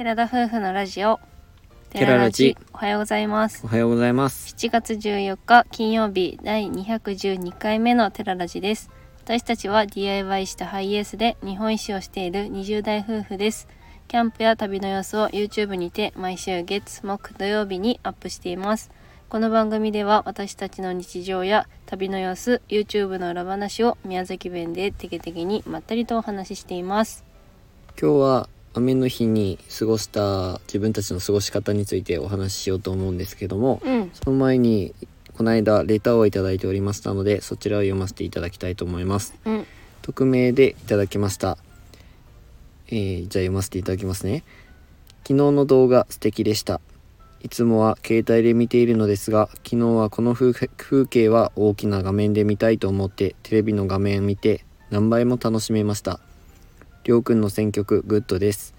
寺田夫婦のラジオ。テララジ。おはようございます。おはようございます。7月14日金曜日第212回目のテララジです。私たちは DIY したハイエースで日本一周をしている20代夫婦です。キャンプや旅の様子を YouTube にて毎週月木土曜日にアップしています。この番組では私たちの日常や旅の様子 YouTube の裏話を宮崎弁でテケテケにまったりとお話ししています。今日は雨の日に過ごした自分たちの過ごし方についてお話ししようと思うんですけども、うんその前にこの間レターをいただいておりましたのでそちらを読ませていただきたいと思います。うん匿名でいただきました。えーじゃあ読ませていただきますね。昨日の動画素敵でした。いつもは携帯で見ているのですが、昨日はこの風風景は大きな画面で見たいと思ってテレビの画面見て何倍も楽しめました。りょうくんの選曲グッドです。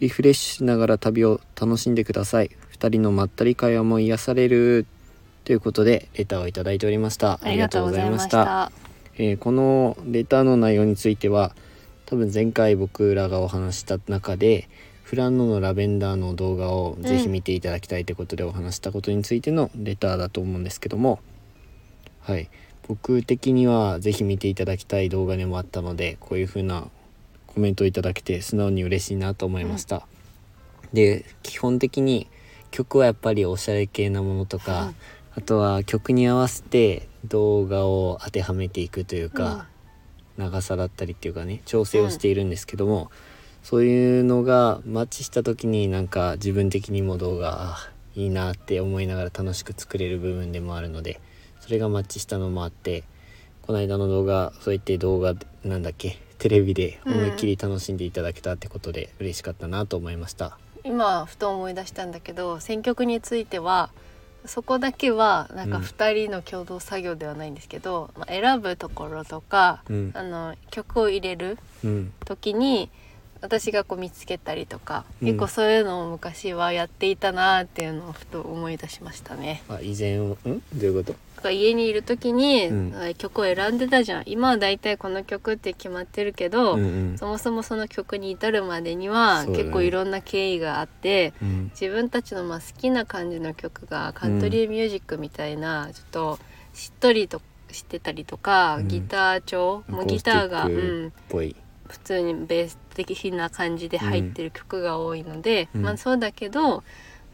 リフレッシュしながら旅を楽しんでください。二人のまったり会話も癒される。ということでレターをいただいておりました。ありがとうございましたえーこのレターの内容については多分前回僕らがお話しした中で富良野のラベンダーの動画をぜひ見ていただきたいということでお話したことについてのレターだと思うんですけどもはい僕的にはぜひ見ていただきたい動画でもあったのでこういう風なコメントをいただけて素直に嬉しいなと思いました、で基本的に曲はやっぱりおしゃれ系なものとか、あとは曲に合わせて動画を当てはめていくというか、長さだったりっていうかね調整をしているんですけども、そういうのがマッチした時になんか自分的にも動画あいいなって思いながら楽しく作れる部分でもあるのでそれがマッチしたのもあってこの間の動画そういって動画なんだっけテレビで思いっきり楽しんでいただけたってことで嬉しかったなと思いました。今ふと思い出したんだけど選曲についてはそこだけはなんかうん。2人の共同作業ではないんですけど、まあ、選ぶところとか、うん。あの曲を入れるうん。時に私がこう見つけたりとか、うん。結構そういうのを昔はやっていたなっていうのをふと思い出しましたね。あ以前ん？どういうこと？だから家にいる時に、うん。曲を選んでたじゃん。今はだいたいこの曲って決まってるけど、うんうん。そもそもその曲に至るまでには、結構いろんな経緯があってうん。自分たちのまあ好きな感じの曲がカントリーミュージックみたいな、ちょっとしっとりとしてたりとか、うん。ギター調？もうギターが、うん。っ、ぽい、普通にベース的な感じで入ってる曲が多いので、うん。まあそうだけど、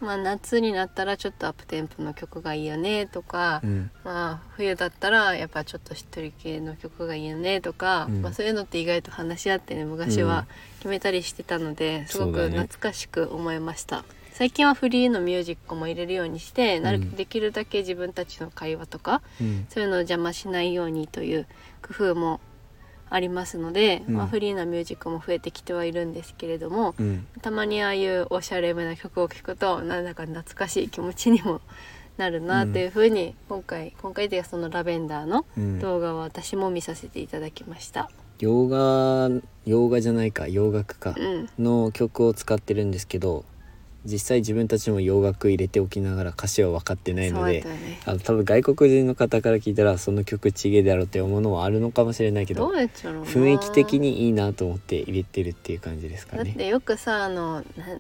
まあ、夏になったらちょっとアップテンポの曲がいいよねとか、うん。まあ冬だったらやっぱちょっとしっとり系の曲がいいよねとか、うん。まあ、そういうのって意外と話し合ってね昔は決めたりしてたので、すごく懐かしく思いました。最近はフリーのミュージックも入れるようにして、なるうんできるだけ自分たちの会話とかうん。そういうのを邪魔しないようにという工夫もありますので、うん。まあ、フリーなミュージックも増えてきてはいるんですけれども、うん。たまにああいうおしゃれめな曲を聴くとなんだか懐かしい気持ちにもなるなというふうに今回今回でそのラベンダーのうん。動画は私も見させていただきました。洋画洋画じゃないか洋楽かうん、の曲を使ってるんですけど実際自分たちも洋楽入れておきながら歌詞は分かってないのでね。あの多分外国人の方から聞いたらその曲ちげえだろうって思うのはあるのかもしれないけど雰囲気的にいいなと思って入れてるっていう感じですかね。だってよくさあのな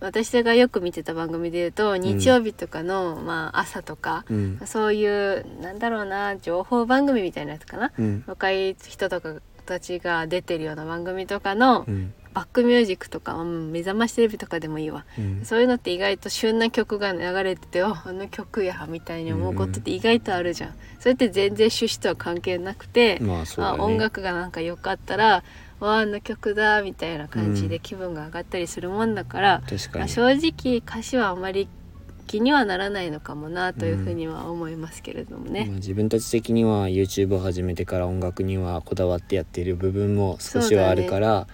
私がよく見てた番組で言うと日曜日とかの、まあ、朝とか、うん。そういうなんだろうな情報番組みたいなやつかな。うん。若い人とかたちが出てるような番組とかのうんバックミュージックとか、うん目覚ましテレビとかでもいいわうんそういうのって意外と旬な曲が流れててああの曲やみたいに思うことって意外とあるじゃん、それって全然趣旨とは関係なくて、まあね。あ音楽がなんか良かったらわああの曲だみたいな感じでうん気分が上がったりするもんだから、確かに。まあ正直歌詞はあまり気にはならないのかもなというふうには思いますけれどもね。まあ自分たち的には YouTube を始めてから音楽にはこだわってやっている部分も少しはあるから、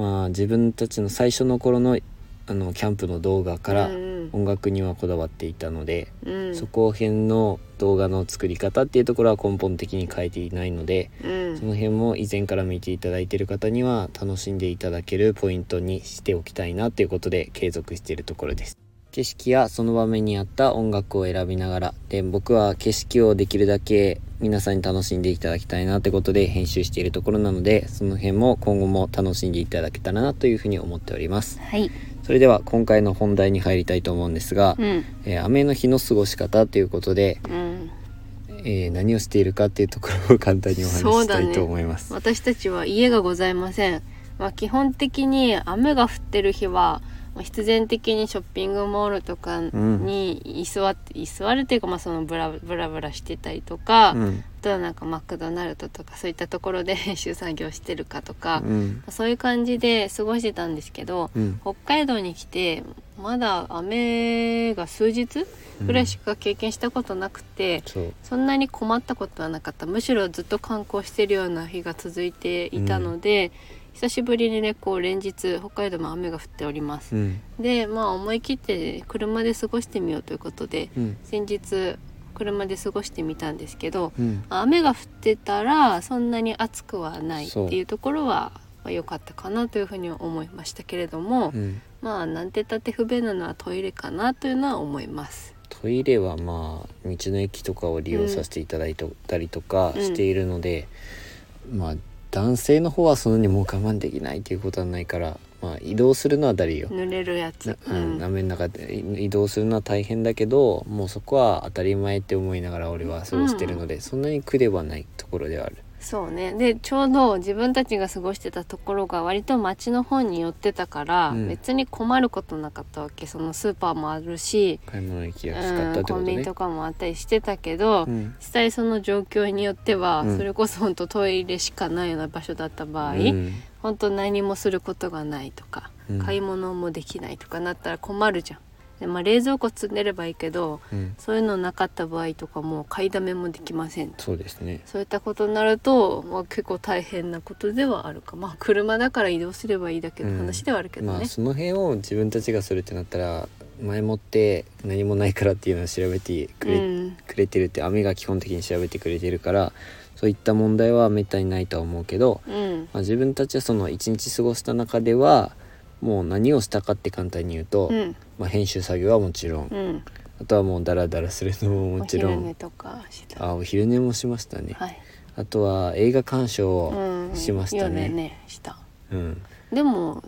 まあ自分たちの最初の頃のあのキャンプの動画からうん音楽にはこだわっていたので、うん。そこ辺の動画の作り方っていうところは根本的に変えていないので、うん。その辺も以前から見ていただいている方には楽しんでいただけるポイントにしておきたいなっていうことで継続しているところです。景色やその場面に合った音楽を選びながらで僕は景色をできるだけ皆さんに楽しんでいただきたいなってことで編集しているところなのでその辺も今後も楽しんでいただけたらなというふうに思っております。はい。それでは今回の本題に入りたいと思うんですが、うん。えー雨の日の過ごし方ということで、うん。えー何をしているかっていうところを簡単にお話ししたいと思います。私たちは家がございません、まあ、基本的に雨が降ってる日はまあ必然的にショッピングモールとかに居座って、居座るっていうかまあそのブラブラブラしてたりとか、うん。あとはなんかマクドナルドとかそういったところで編集作業してるかとか、うん。そういう感じで過ごしてたんですけど、うん。北海道に来てまだ雨が数日ぐらいしか経験したことなくて、そんなに困ったことはなかった。むしろずっと観光してるような日が続いていたので、久しぶりにねこう連日北海道も雨が降っております。うん。でまあ思い切って車で過ごしてみようということでうん。先日車で過ごしてみたんですけどうん。雨が降ってたらそんなに暑くはないっていうところはまあ良かったかなというふうに思いましたけれども、うん。まあなんて言ったって不便なのはトイレかなというのは思います。トイレはまあ道の駅とかを利用させていただいたりとかうんしているので、まあ男性の方はそんなにもう我慢できないっていうことはないから、まあ、移動するのはだるいよ。濡れるやつ、うん、雨の中で移動するのは大変だけどもうそこは当たり前って思いながら俺は過ごしてるので、そんなに苦ではないところではある。そうね。でちょうど自分たちが過ごしてたところが割と町の方に寄ってたから、うん。別に困ることなかったわけ。そのスーパーもあるし、買い物行きうやすかったっん、コンビニとかもあったりしてたけど、うん。実際その状況によっては、うん。それこそ本当トイレしかないような場所だった場合、うん。本当何もすることがないとか、うん。買い物もできないとかなったら困るじゃん。でまあ、冷蔵庫積んでればいいけどうん。そういうのなかった場合とかも買いだめもできませんそうですね。そういったことになると、まあ、結構大変なことではあるか。まあ車だから移動すればいいだけの話ではあるけどね、まあその辺を自分たちがするってなったら前もって何もないからっていうのを調べてくれ,、うん。くれてるって雨が基本的に調べてくれてるからそういった問題はめったにないとは思うけど、うん。まあ、自分たちはその一日過ごした中ではもう何をしたかって簡単に言うと、うん。まあ、編集作業はもちろん、うん。あとはもうダラダラするのももちろん。お昼寝とかした。あお昼寝もしましたね、はい、あとは映画鑑賞うん、をしました夜ね。ねした。うん。でも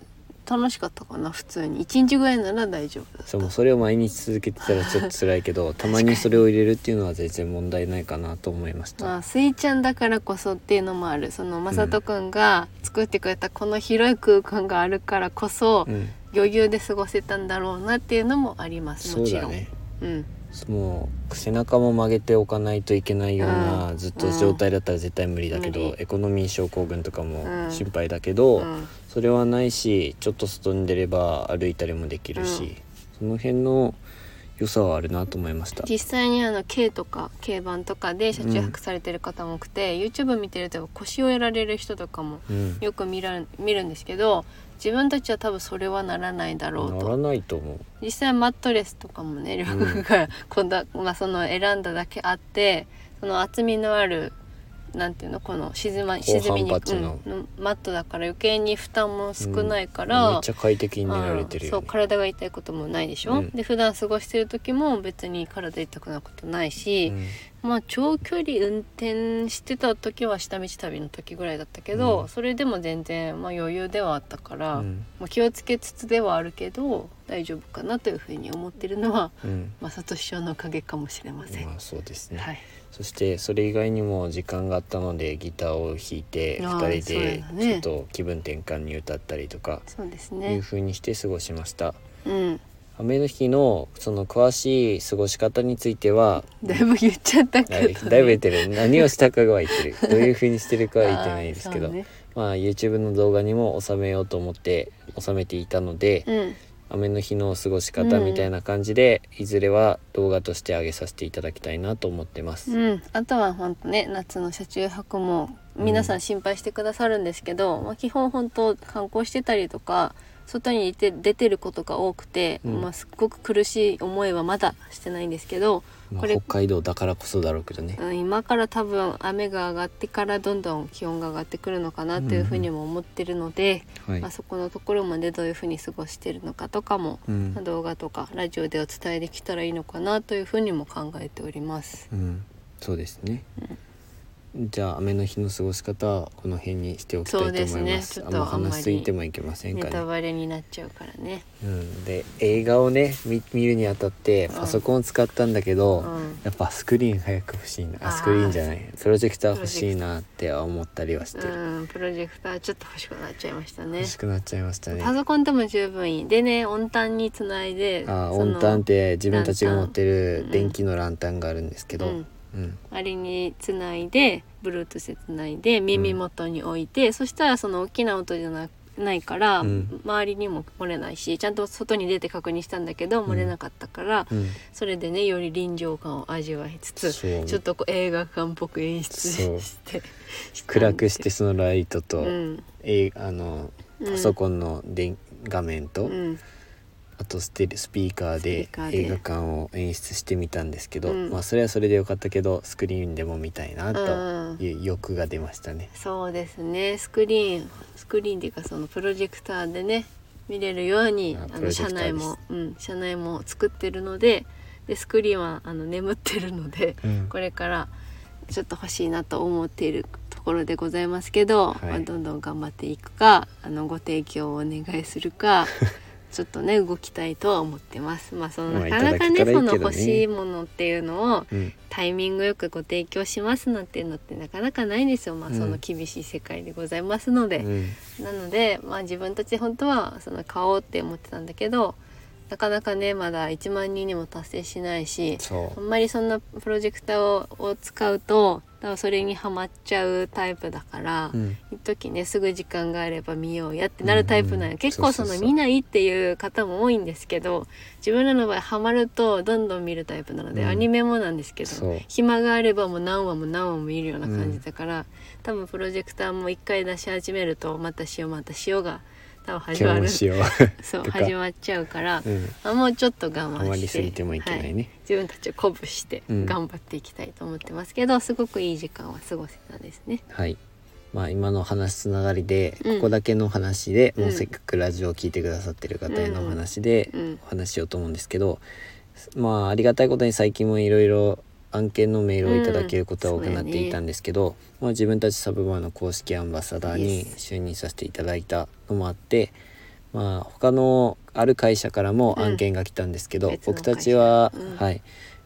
楽しかったかな普通に。一日ぐらいなら大丈夫だそうそれを毎日続けてたらちょっと辛いけど たまにそれを入れるっていうのは全然問題ないかなと思いました、まあスイちゃんだからこそっていうのもある。そのまさとくんが作ってくれたこの広い空間があるからこそうん、余裕で過ごせたんだろうなっていうのもあります。そもちろん。うだね。うんもう背中も曲げておかないといけないような、うん。ずっと状態だったら絶対無理だけど、無理。エコノミー症候群とかもうん。心配だけど、うん。それはないしちょっと外に出れば歩いたりもできるし、うん。その辺の良さはあるなと思いました。実際にあの軽とか軽バンとかで車中泊されてる方も多くて、YouTube 見てると腰をやられる人とかもうん。よく見ら見るんですけど自分たちは多分それはならないだろうならとないと思う。実際マットレスとかもね両国が こんな、まあ、その選んだだけあってその厚みのあるなんていうのこの沈ま高沈みにうんのマットだから余計に負担も少ないかめら、っちゃ快適に寝られてるうんそう体が痛いこともないでしょ、うん。で普段過ごしてる時も別に体痛くなることないし、うんまあ長距離運転してた時は下道旅の時ぐらいだったけど、うん。それでも全然、まあ、余裕ではあったから、うん。まあ、気をつけつつではあるけど大丈夫かなというふうに思ってるのはうん。正俊師匠のおかげかもしれません。まあそうですね、はい、そしてそれ以外にも時間があったのでギターを弾いてあー2人でそうだね。ちょっと気分転換に歌ったりとかそうですいうね。風にして過ごしました。うん、雨の日のその詳しい過ごし方についてはだいぶ言っちゃったけど、はいね。だいぶ言ってる。何をしたかは言ってる。どういう風にしてるかは言ってないですけど、ねまあ YouTube の動画にも収めようと思って収めていたので、うん、雨の日の過ごし方みたいな感じで、いずれは動画として上げさせていただきたいなと思ってます。うん、あとは本当ね夏の車中泊も皆さん。心配してくださるんですけど、まあ、基本本当観光してたりとか外に出て出てることが多くて、うん。まあ、すっごく苦しい思いはまだしてないんですけど、まあこれ北海道だからこそだろうけどね。うん、今から多分雨が上がってからどんどん気温が上がってくるのかなというふうにも思ってるので、はい。まあ、そこのところまでどういうふうに過ごしてるのかとかも、うん。まあ動画とかラジオでお伝えできたらいいのかなというふうにも考えております。うん。そうですね、じゃあ雨の日の過ごし方はこの辺にしておきたいと思います。ねあんまちょっとあんまり話しすぎてもいけませんかねネタバレになっちゃうからね。うん、で映画をね見見るにあたってうん。パソコンを使ったんだけど、うん。やっぱスクリーン早く欲しいな。あーあスクリーンじゃない。プロジェクター欲しいなっては思ったりはして。る、うん、プロジェクターちょっと欲しくなっちゃいましたね。欲。しくなっちゃいましたね。パソコンでも十分いい。でね、温タンにつないで、あーそのオンタンって自分たちが持ってラる電気のランタンがあるんですけど、うんうんあれにつないで Bluetooth でつないで耳元に置いて、そしたらその大きな音じゃなないから、うん。周りにも漏れないしちゃんと外に出て確認したんだけど漏れなかったから、うん。それでねより臨場感を味わいつつちょっとこう映画館っぽく演出して暗くしてそのライトと、うん。えいあのパソコンの電画面と、うんあとステレスピーカースで。映画館を演出してみたんですけど、うん。まあそれはそれでよかったけどスクリーンでも見たいなうん。という欲が出ましたね。そうですね。スクリーン。スクリーンっていうかそのプロジェクターでね見れるようにああの車内も、うん、車内も作ってるのででスクリーンはあの眠ってるので、うん。これからちょっと欲しいなと思っているところでございますけど、はい。まあ、どんどん頑張っていくかあのご提供をお願いするか ちょっとね動きたいとは思ってます。まあそのまあなかなかねその欲しいものっていうのをうんタイミングよくご提供しますなんていうのってなかなかないんですよ、まあ、うん。その厳しい世界でございますので、うん。なので、まあ、自分たち本当はその買おうって思ってたんだけどなかなかねまだ1万人にも達成しないしそあんまりそんなプロジェクターをを使うと多分それにはまっちゃうタイプだから、う、うん、一時ねすぐ時間があれば見ようやってなるタイプなんよ、うん。うん結構その見ないっていう方も多いんですけど自分らの場合ハマるとどんどん見るタイプなので、うん。アニメもなんですけど暇があればもう何話も何話も見るような感じだから、多分プロジェクターも一回出し始めるとまたしようまたしようが多分始まる。そう始まっちゃうからう、う、ん、あもうちょっと我慢してハマりすぎてもいけないはい。ね、自分たちを鼓舞してうん。頑張っていきたいと思ってますけど、すごくいい時間は過ごせたですね。はい。まあ今の話つながりで、うん。ここだけの話で、うん。もうせっかくラジオを聞いてくださってる方へのお話でうん。お話ししようと思うんですけど、まあありがたいことに最近もいろいろ案件のメールをいただけることは多くなっていたんですけど、まあ、自分たちサブマーの公式アンバサダーに就任させていただいたのもあって、まあ他のある会社からも案件が来たんですけど、うん僕たちは、うん。はい。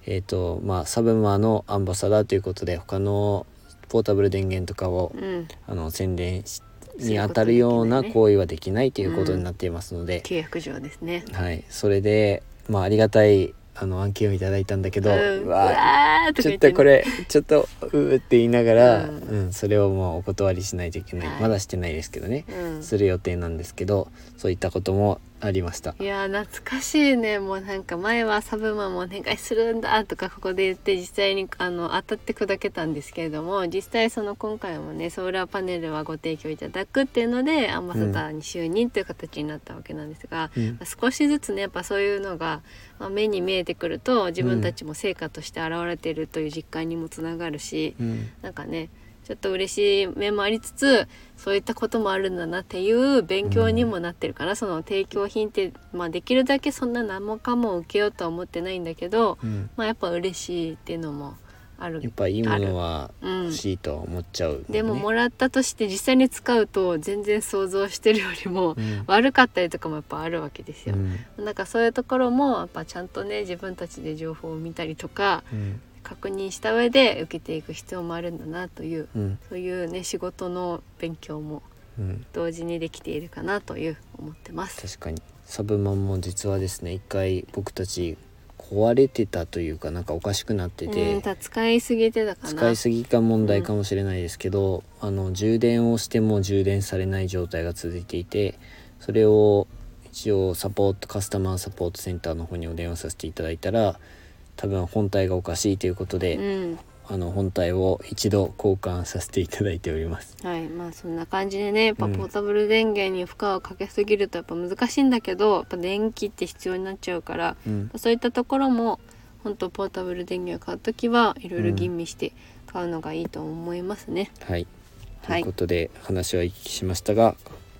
えーとまあ、サブマーのアンバサダーということで他のポータブル電源とかを、うん、あの宣伝しすることに当たるような行為はできないということになっていますので、契約上ですね。はい、それで、まあ、ありがたいあの案件をいただいたんだけど、うん。うわーちょ言っとこれちょっとうーって言いながら、ううんん。それをもうお断りしないといけない、はい。まだしてないですけどね、うん。する予定なんですけどそういったこともありました。いやー懐かしいね。もうなんか前はサブマンもお願いするんだとかここで言って実際にあの当たって砕けたんですけれども実際その今回もねソーラーパネルはご提供いただくっていうのでアンバサダーに就任という形になったわけなんですが、うん。少しずつねやっぱそういうのが、まあ、目に見えてくると自分たちも成果として現れているという実感にもつながるし、うん。なんかねちょっと嬉しい面もありつつそういったこともあるんだなっていう勉強にもなってるから、その提供品って、まあ、できるだけそんな何もかも受けようとは思ってないんだけど、うん。まあ、やっぱ嬉しいっていうのもある。やっぱいいものはうん。欲しいとは思っちゃう、でももらったとして実際に使うと全然想像してるよりもうん。悪かったりとかもやっぱあるわけですよ。うん。なんかそういうところもやっぱちゃんとね自分たちで情報を見たりとかうん確認した上で受けていく必要もあるんだなといううんそういうね仕事の勉強もうん同時にできているかなという思ってます。確かにサブマンも実はですね一回僕たち壊れてたというかなんかおかしくなってて、使いすぎてたかな。使いすぎが問題かもしれないですけど、あの充電をしても充電されない状態が続いていてそれを一応サポートカスタマーサポートセンターの方にお電話させていただいたら多分本体がおかしいということで、うん、あの本体を一度交換させていただいております。はい。まあそんな感じでねやっぱうん。ポータブル電源に負荷をかけすぎるとやっぱ難しいんだけどやっぱ電気って必要になっちゃうからうん。そういったところも本当ポータブル電源を買う時はいろいろ吟味して買うのがいいと思いますね。はい。とはい。いうことで話は行き来しましたが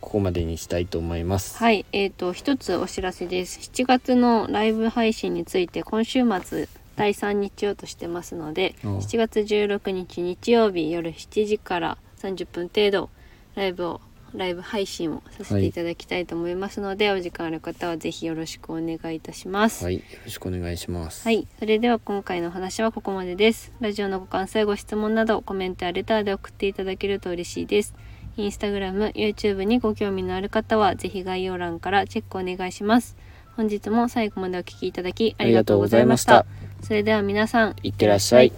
ここまでにしたいと思いますはい、えー、と一つお知らせです7月のライブ配信について今週末第3日曜としてますのでおう7月16日日曜日夜7時から30分程度ライブをライブ配信をさせていただきたいと思いますので、お時間ある方はぜひよろしくお願いいたします。はいよろしくお願いしますはい、それでは今回の話はここまでです。ラジオのご感想やご質問などコメントやレターで送っていただけると嬉しいです。インスタグラム、YouTube にご興味のある方はぜひ概要欄からチェックお願いします。本日も最後までお聞きいただきありがとうございました。それでは皆さん、いってらっしゃい